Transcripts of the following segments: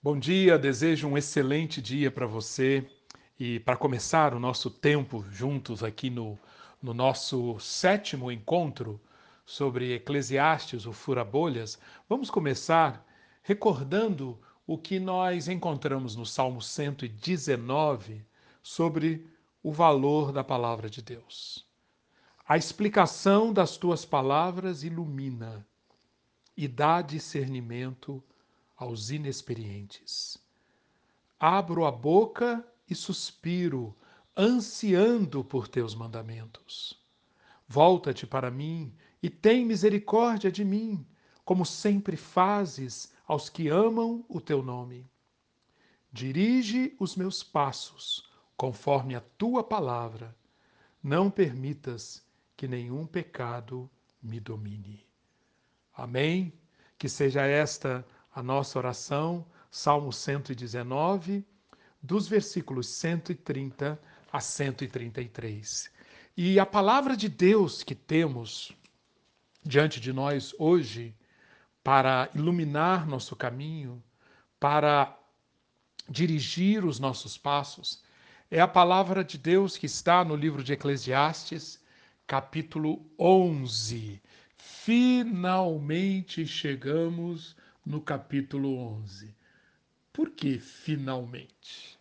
Bom dia, desejo um excelente dia para você e para começar o nosso tempo juntos aqui no, no nosso sétimo encontro sobre Eclesiastes, o Fura-Bolhas, vamos começar recordando o que nós encontramos no Salmo 119 sobre o valor da palavra de Deus. A explicação das tuas palavras ilumina e dá discernimento aos inexperientes. Abro a boca e suspiro, ansiando por teus mandamentos. Volta-te para mim e tem misericórdia de mim, como sempre fazes aos que amam o teu nome. Dirige os meus passos conforme a tua palavra. Não permitas que nenhum pecado me domine. Amém? Que seja esta a nossa oração, Salmo 119, dos versículos 130 a 133. E a palavra de Deus que temos diante de nós hoje, para iluminar nosso caminho, para dirigir os nossos passos, é a palavra de Deus que está no livro de Eclesiastes, capítulo 11. Finalmente chegamos no capítulo 11. Por que finalmente?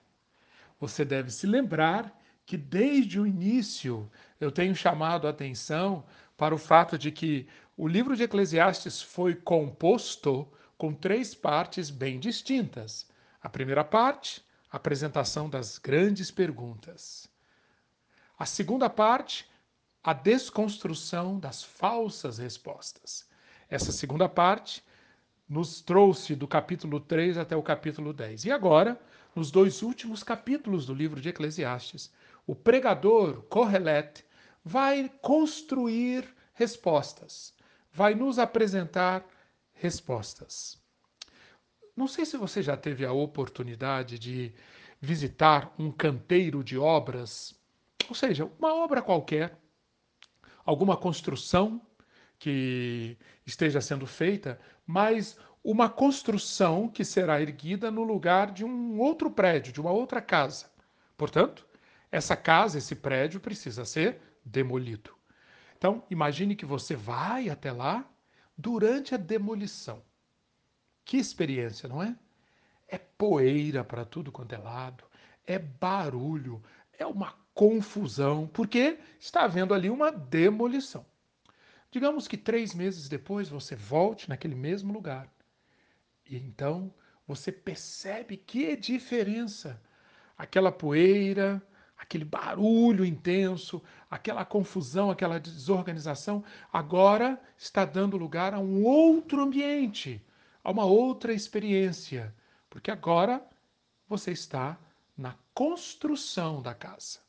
Você deve se lembrar que desde o início eu tenho chamado a atenção para o fato de que o livro de Eclesiastes foi composto com três partes bem distintas. A primeira parte, a apresentação das grandes perguntas. A segunda parte, a desconstrução das falsas respostas. Essa segunda parte nos trouxe do capítulo 3 até o capítulo 10. E agora, nos dois últimos capítulos do livro de Eclesiastes, o pregador Correlet vai construir respostas, vai nos apresentar respostas. Não sei se você já teve a oportunidade de visitar um canteiro de obras, ou seja, uma obra qualquer, alguma construção que esteja sendo feita, mas uma construção que será erguida no lugar de um outro prédio, de uma outra casa. Portanto, essa casa, esse prédio precisa ser demolido. Então, imagine que você vai até lá durante a demolição. Que experiência, não é? É poeira para tudo quanto é lado, é barulho, é uma confusão, porque está havendo ali uma demolição. Digamos que três meses depois você volte naquele mesmo lugar. E então você percebe que diferença. Aquela poeira, aquele barulho intenso, aquela confusão, aquela desorganização, agora está dando lugar a um outro ambiente, a uma outra experiência. Porque agora você está na construção da casa.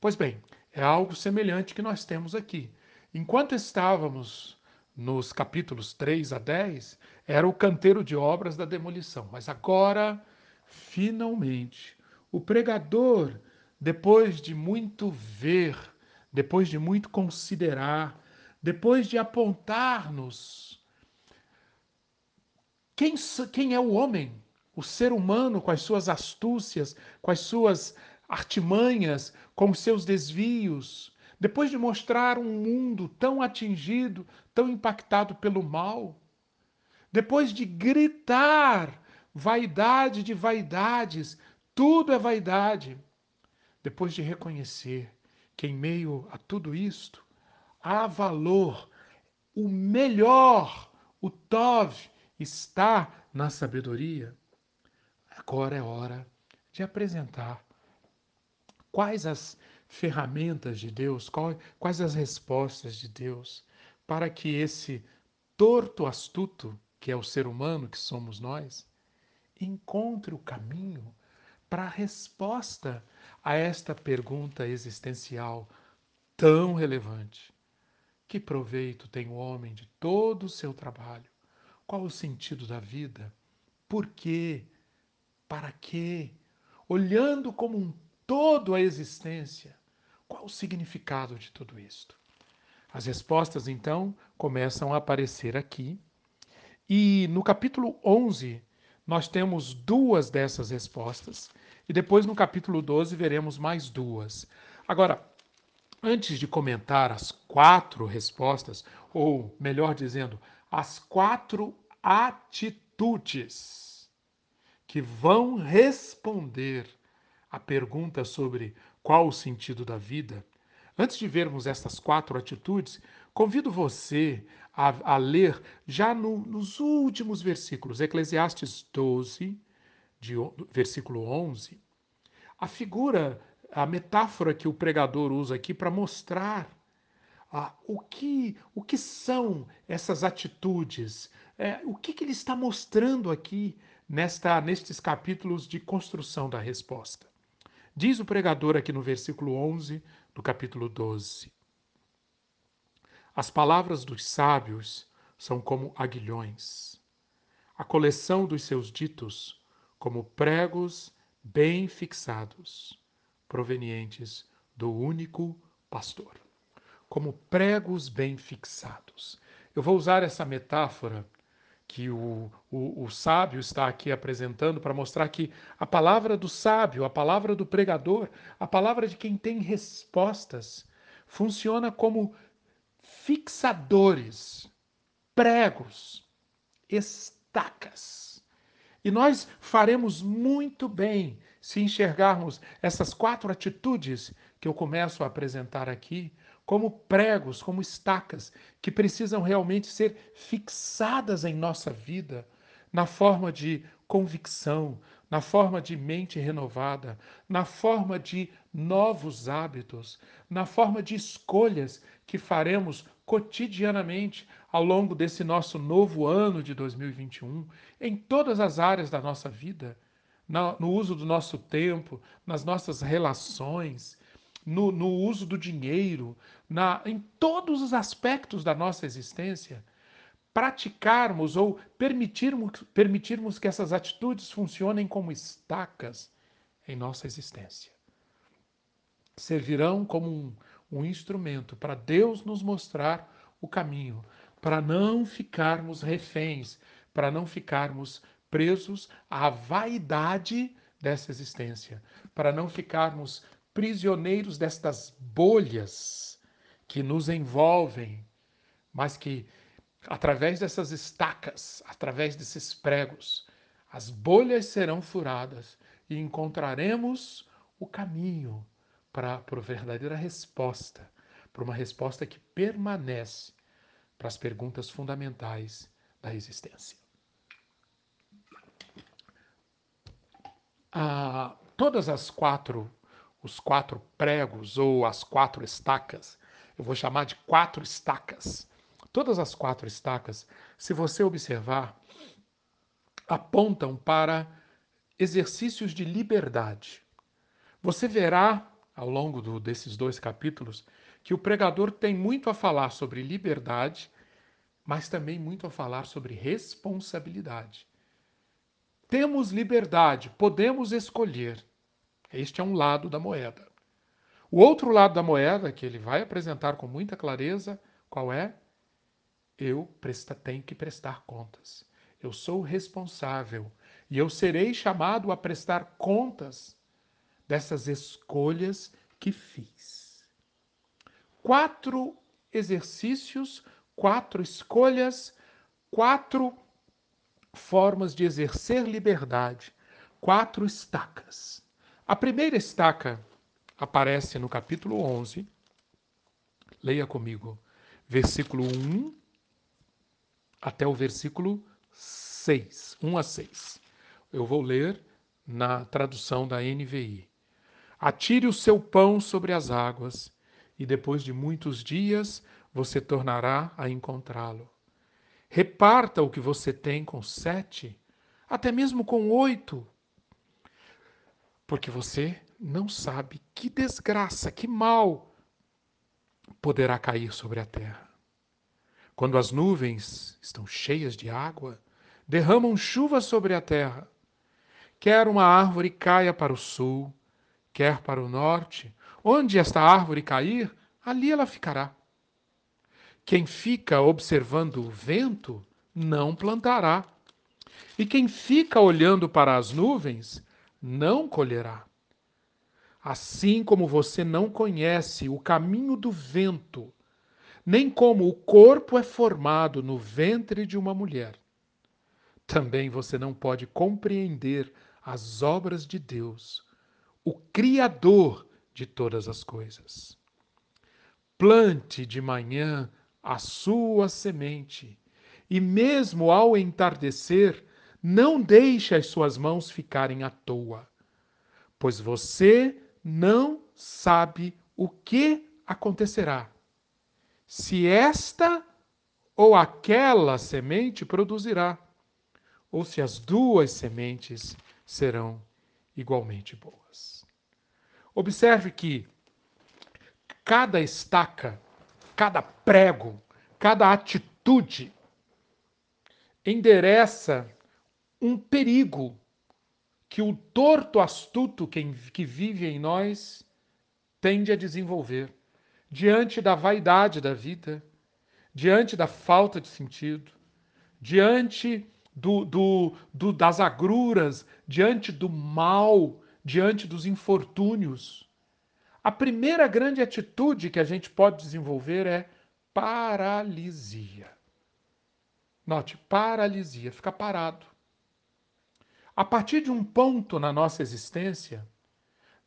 Pois bem, é algo semelhante que nós temos aqui. Enquanto estávamos nos capítulos 3 a 10, era o canteiro de obras da demolição. Mas agora, finalmente, o pregador, depois de muito ver, depois de muito considerar, depois de apontar-nos quem, quem é o homem, o ser humano, com as suas astúcias, com as suas artimanhas, com os seus desvios, depois de mostrar um mundo tão atingido, tão impactado pelo mal, depois de gritar vaidade de vaidades, tudo é vaidade, depois de reconhecer que em meio a tudo isto há valor, o melhor, o Tov, está na sabedoria, agora é hora de apresentar quais as ferramentas de Deus, quais as respostas de Deus para que esse torto astuto, que é o ser humano que somos nós, encontre o caminho para a resposta a esta pergunta existencial tão relevante. Que proveito tem o homem de todo o seu trabalho? Qual o sentido da vida? Por quê? Para quê? Olhando como um todo a existência, qual o significado de tudo isto? As respostas, então, começam a aparecer aqui. E no capítulo 11, nós temos duas dessas respostas. E depois no capítulo 12 veremos mais duas. Agora, antes de comentar as quatro respostas, ou melhor dizendo, as quatro atitudes que vão responder a pergunta sobre qual o sentido da vida, antes de vermos essas quatro atitudes, convido você a, a ler já no, nos últimos versículos, Eclesiastes 12, de, versículo 11, a figura, a metáfora que o pregador usa aqui para mostrar ah, o, que, o que são essas atitudes, é, o que, que ele está mostrando aqui nesta, nestes capítulos de construção da resposta. Diz o pregador aqui no versículo 11 do capítulo 12: As palavras dos sábios são como aguilhões, a coleção dos seus ditos como pregos bem fixados, provenientes do único pastor. Como pregos bem fixados. Eu vou usar essa metáfora que o, o, o sábio está aqui apresentando para mostrar que a palavra do sábio, a palavra do pregador, a palavra de quem tem respostas, funciona como fixadores, pregos, estacas. E nós faremos muito bem se enxergarmos essas quatro atitudes que eu começo a apresentar aqui como pregos, como estacas, que precisam realmente ser fixadas em nossa vida, na forma de convicção, na forma de mente renovada, na forma de novos hábitos, na forma de escolhas que faremos cotidianamente ao longo desse nosso novo ano de 2021, em todas as áreas da nossa vida, no uso do nosso tempo, nas nossas relações, no, no uso do dinheiro, na, em todos os aspectos da nossa existência, praticarmos ou permitirmos, permitirmos que essas atitudes funcionem como estacas em nossa existência. Servirão como um, um instrumento para Deus nos mostrar o caminho, para não ficarmos reféns, para não ficarmos presos à vaidade dessa existência, para não ficarmos prisioneiros destas bolhas que nos envolvem, mas que, através dessas estacas, através desses pregos, as bolhas serão furadas e encontraremos o caminho para a verdadeira resposta, para uma resposta que permanece para as perguntas fundamentais da existência. Ah, todas as quatro os quatro pregos ou as quatro estacas. Eu vou chamar de quatro estacas. Todas as quatro estacas, se você observar, apontam para exercícios de liberdade. Você verá, ao longo do, desses dois capítulos, que o pregador tem muito a falar sobre liberdade, mas também muito a falar sobre responsabilidade. Temos liberdade, podemos escolher, este é um lado da moeda. O outro lado da moeda, que ele vai apresentar com muita clareza, qual é? Eu presta, tenho que prestar contas. Eu sou responsável e eu serei chamado a prestar contas dessas escolhas que fiz. Quatro exercícios, quatro escolhas, quatro formas de exercer liberdade, quatro estacas. A primeira estaca aparece no capítulo 11. Leia comigo, versículo 1 até o versículo 6, 1 a 6. Eu vou ler na tradução da NVI. Atire o seu pão sobre as águas, e depois de muitos dias você tornará a encontrá-lo. Reparta o que você tem com sete, até mesmo com oito porque você não sabe que desgraça, que mal poderá cair sobre a terra. Quando as nuvens estão cheias de água, derramam chuva sobre a terra. Quer uma árvore caia para o sul, quer para o norte, onde esta árvore cair, ali ela ficará. Quem fica observando o vento não plantará, E quem fica olhando para as nuvens não colherá. Assim como você não conhece o caminho do vento, nem como o corpo é formado no ventre de uma mulher, também você não pode compreender as obras de Deus, o Criador de todas as coisas. Plante de manhã a sua semente, e mesmo ao entardecer, não deixe as suas mãos ficarem à toa, pois você não sabe o que acontecerá. Se esta ou aquela semente produzirá, ou se as duas sementes serão igualmente boas. Observe que cada estaca, cada prego, cada atitude endereça um perigo que o torto astuto que, vive em nós tende a desenvolver diante da vaidade da vida, diante da falta de sentido, diante do, do, do, das agruras, diante do mal, diante dos infortúnios. A primeira grande atitude que a gente pode desenvolver é paralisia. Note, paralisia, ficar parado. A partir de um ponto na nossa existência,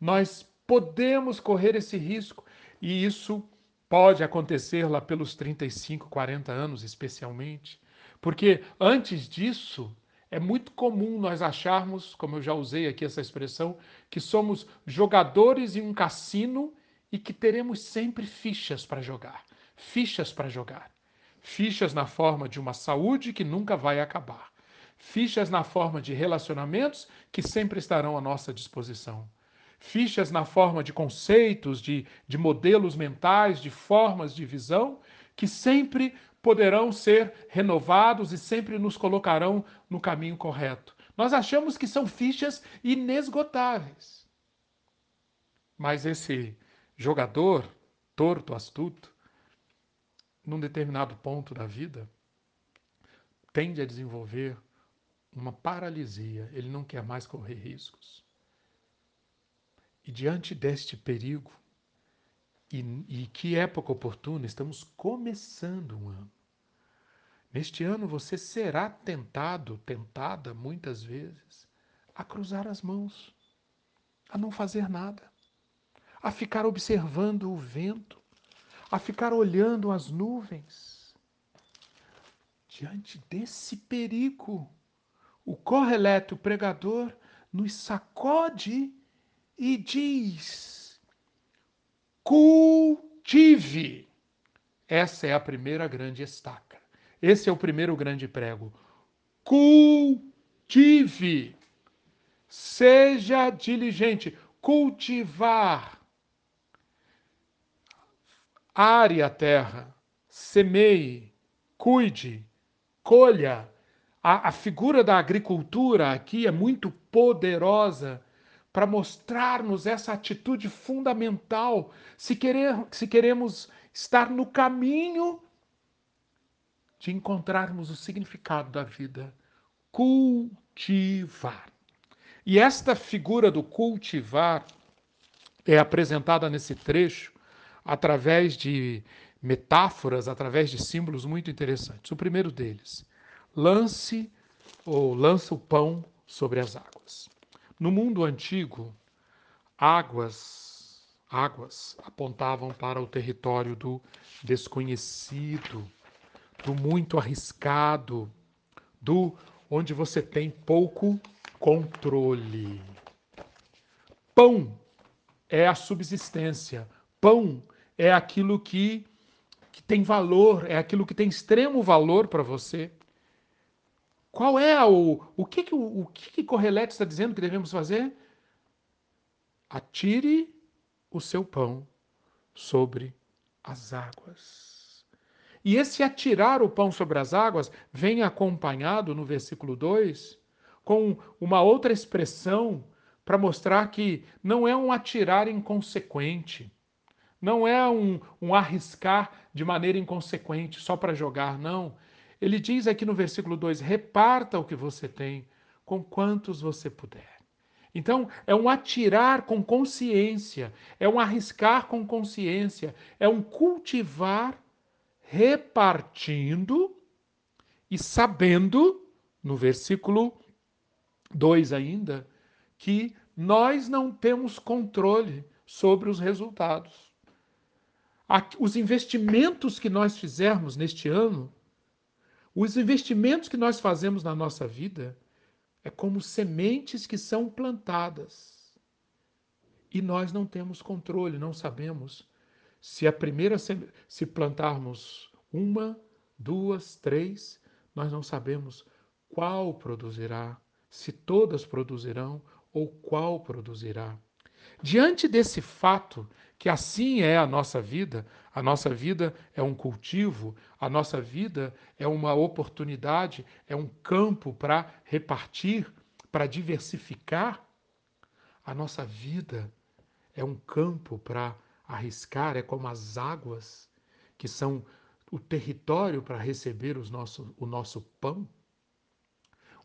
nós podemos correr esse risco e isso pode acontecer lá pelos 35, 40 anos, especialmente, porque antes disso é muito comum nós acharmos, como eu já usei aqui essa expressão, que somos jogadores em um cassino e que teremos sempre fichas para jogar. Fichas para jogar. Fichas na forma de uma saúde que nunca vai acabar fichas na forma de relacionamentos que sempre estarão à nossa disposição, fichas na forma de conceitos, de, de modelos mentais, de formas de visão que sempre poderão ser renovados e sempre nos colocarão no caminho correto. Nós achamos que são fichas inesgotáveis. Mas esse jogador torto, astuto, num determinado ponto da vida, tende a desenvolver uma paralisia, ele não quer mais correr riscos. E diante deste perigo, e, e que época oportuna, estamos começando um ano. Neste ano você será tentado, tentada muitas vezes, a cruzar as mãos, a não fazer nada, a ficar observando o vento, a ficar olhando as nuvens. Diante desse perigo, o correleto pregador nos sacode e diz: cultive. Essa é a primeira grande estaca. Esse é o primeiro grande prego. Cultive. Seja diligente. Cultivar. Are a terra. Semeie. Cuide. Colha a, a figura da agricultura aqui é muito poderosa para mostrar-nos essa atitude fundamental se, querer, se queremos estar no caminho de encontrarmos o significado da vida. Cultivar. E esta figura do cultivar é apresentada nesse trecho através de metáforas, através de símbolos muito interessantes. O primeiro deles lance ou lança o pão sobre as águas. No mundo antigo, águas, águas apontavam para o território do desconhecido, do muito arriscado, do onde você tem pouco controle. Pão é a subsistência. Pão é aquilo que, que tem valor, é aquilo que tem extremo valor para você. Qual é o. O que, que, o, o que, que Correleto está dizendo que devemos fazer? Atire o seu pão sobre as águas. E esse atirar o pão sobre as águas vem acompanhado no versículo 2 com uma outra expressão para mostrar que não é um atirar inconsequente, não é um, um arriscar de maneira inconsequente só para jogar, não Ele diz aqui no versículo 2: reparta o que você tem com quantos você puder. Então, é um atirar com consciência, é um arriscar com consciência, é um cultivar repartindo e sabendo, no versículo 2 ainda, que nós não temos controle sobre os resultados. Os investimentos que nós fizermos neste ano, os investimentos que nós fazemos na nossa vida, é como sementes que são plantadas. E nós não temos controle, não sabemos se a primeira se plantarmos uma, duas, três, nós não sabemos qual produzirá, se todas produzirão ou qual produzirá. Diante desse fato, que assim é a nossa vida, a nossa vida é um cultivo, a nossa vida é uma oportunidade, é um campo para repartir, para diversificar. A nossa vida é um campo para arriscar, é como as águas que são o território para receber os nosso, o nosso pão.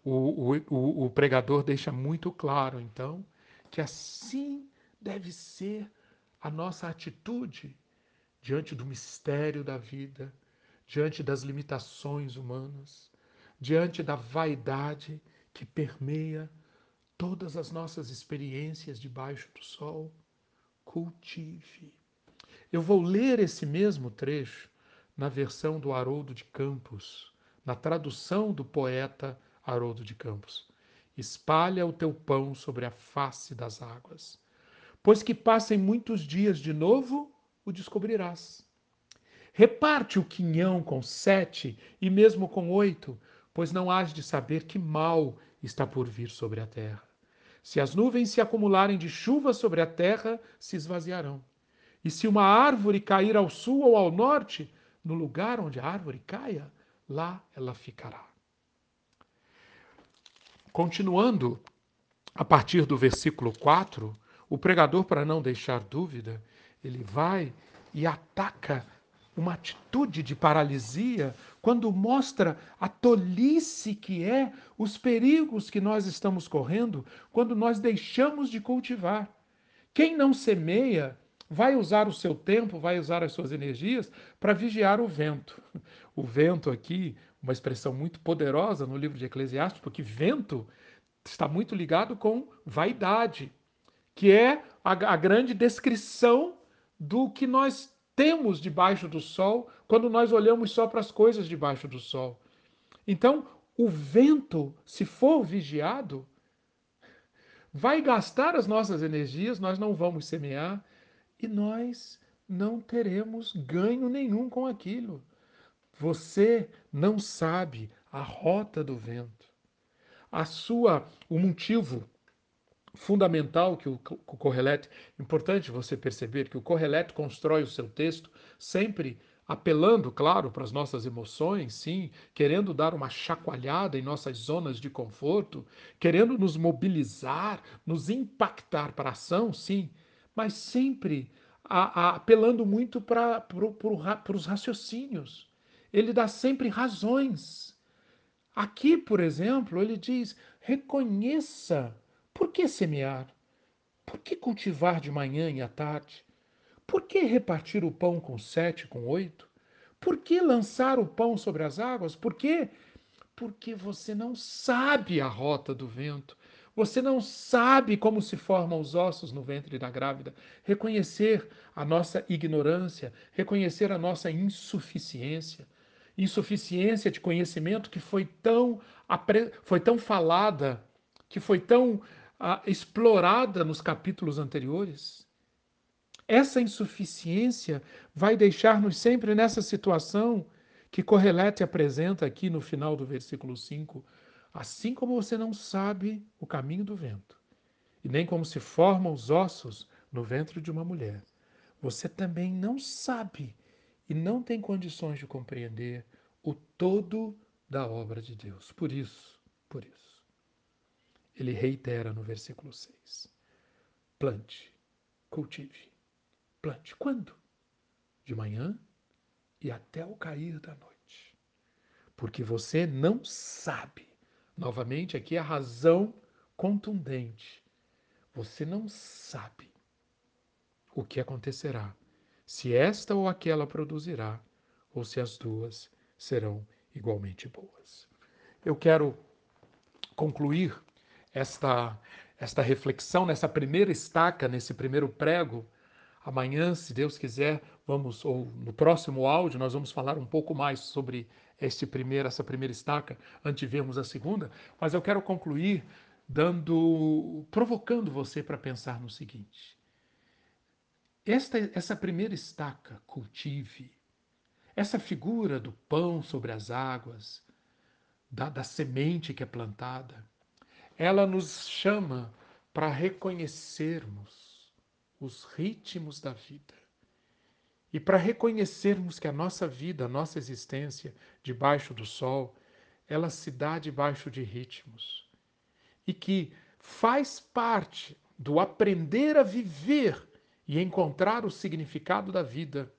O, o, o pregador deixa muito claro, então, que assim deve ser a nossa atitude diante do mistério da vida, diante das limitações humanas, diante da vaidade que permeia todas as nossas experiências debaixo do sol. Cultive. Eu vou ler esse mesmo trecho na versão do Haroldo de Campos, na tradução do poeta Haroldo de Campos. Espalha o teu pão sobre a face das águas pois que passem muitos dias de novo, o descobrirás. Reparte o quinhão com sete e mesmo com oito, pois não hás de saber que mal está por vir sobre a terra. Se as nuvens se acumularem de chuva sobre a terra, se esvaziarão. E se uma árvore cair ao sul ou ao norte, no lugar onde a árvore caia, lá ela ficará. Continuando, a partir do versículo 4, o pregador, para não deixar dúvida, ele vai e ataca uma atitude de paralisia quando mostra a tolice que é os perigos que nós estamos correndo quando nós deixamos de cultivar. Quem não semeia vai usar o seu tempo, vai usar as suas energias para vigiar o vento. O vento aqui, uma expressão muito poderosa no livro de Eclesiastes, porque vento está muito ligado com vaidade, que é a, a grande descrição do que nós temos debaixo do sol quando nós olhamos só para as coisas debaixo do sol. Então, o vento, se for vigiado, vai gastar as nossas energias, nós não vamos semear e nós não teremos ganho nenhum com aquilo. Você não sabe a rota do vento. A sua, o motivo fundamental que o, Correlete, importante você perceber que o Correlete constrói o seu texto sempre apelando, claro, para as nossas emoções, sim, querendo dar uma chacoalhada em nossas zonas de conforto, querendo nos mobilizar, nos impactar para a ação, sim, mas sempre a, a, apelando muito para para os raciocínios. Ele dá sempre razões. Aqui, por exemplo, ele diz: reconheça por que semear? Por que cultivar de manhã e à tarde? Por que repartir o pão com sete, com oito? Por que lançar o pão sobre as águas? Por quê? Porque você não sabe a rota do vento. Você não sabe como se formam os ossos no ventre da grávida. Reconhecer a nossa ignorância, reconhecer a nossa insuficiência, insuficiência de conhecimento que foi tão, foi tão falada, que foi tão explorada nos capítulos anteriores. Essa insuficiência vai deixar-nos sempre nessa situação que Correlete apresenta aqui no final do versículo 5. Assim como você não sabe o caminho do vento, e nem como se formam os ossos no ventre de uma mulher, você também não sabe e não tem condições de compreender o todo da obra de Deus. Por isso, por isso ele reitera no versículo 6. Plante, cultive. Plante. Quando? De manhã e até o cair da noite. porque você não sabe. Novamente, aqui a razão contundente. Você não sabe o que acontecerá, se esta ou aquela produzirá, ou se as duas serão igualmente boas. Eu quero concluir esta, esta reflexão nessa primeira estaca, nesse primeiro prego. Amanhã, se Deus quiser, vamos, ou no próximo áudio, nós vamos falar um pouco mais sobre este primeiro, essa primeira estaca, antes de vermos a segunda, mas eu quero concluir dando, provocando você para pensar no seguinte. Esta, essa primeira estaca, cultive, essa figura do pão sobre as águas, da, da semente que é plantada, ela nos chama para reconhecermos os ritmos da vida. E para reconhecermos que a nossa vida, a nossa existência debaixo do sol, ela se dá debaixo de ritmos. E que faz parte do aprender a viver e encontrar o significado da vida,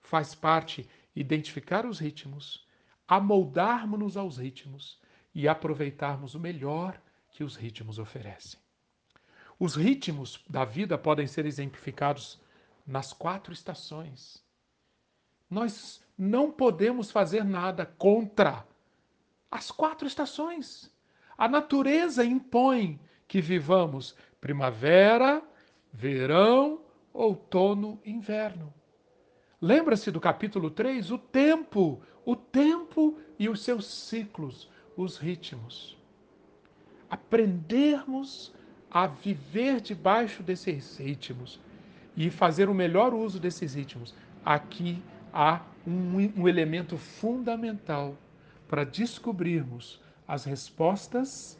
faz parte identificar os ritmos, amoldarmos-nos aos ritmos e aproveitarmos o melhor que os ritmos oferecem. Os ritmos da vida podem ser exemplificados nas quatro estações. Nós não podemos fazer nada contra as quatro estações. A natureza impõe que vivamos primavera, verão, outono, inverno. Lembra-se do capítulo 3? O tempo, o tempo e os seus ciclos, os ritmos. Aprendermos a viver debaixo desses ritmos e fazer o melhor uso desses ritmos. Aqui há um, um elemento fundamental para descobrirmos as respostas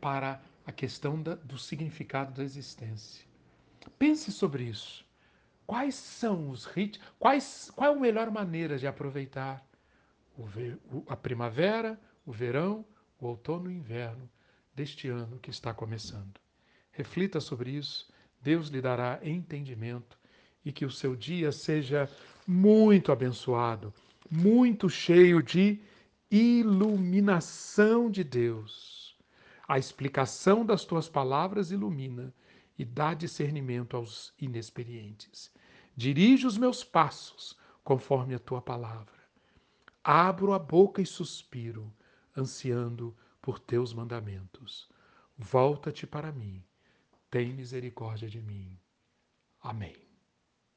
para a questão da, do significado da existência. Pense sobre isso. Quais são os ritmos? Quais, qual é a melhor maneira de aproveitar o, a primavera, o verão, o outono e o inverno deste ano que está começando? Reflita sobre isso Deus lhe dará entendimento e que o seu dia seja muito abençoado, muito cheio de iluminação de Deus. A explicação das tuas palavras ilumina e dá discernimento aos inexperientes. Dirige os meus passos conforme a tua palavra. Abro a boca e suspiro, ansiando por teus mandamentos. Volta-te para mim tem misericórdia de mim. Amém.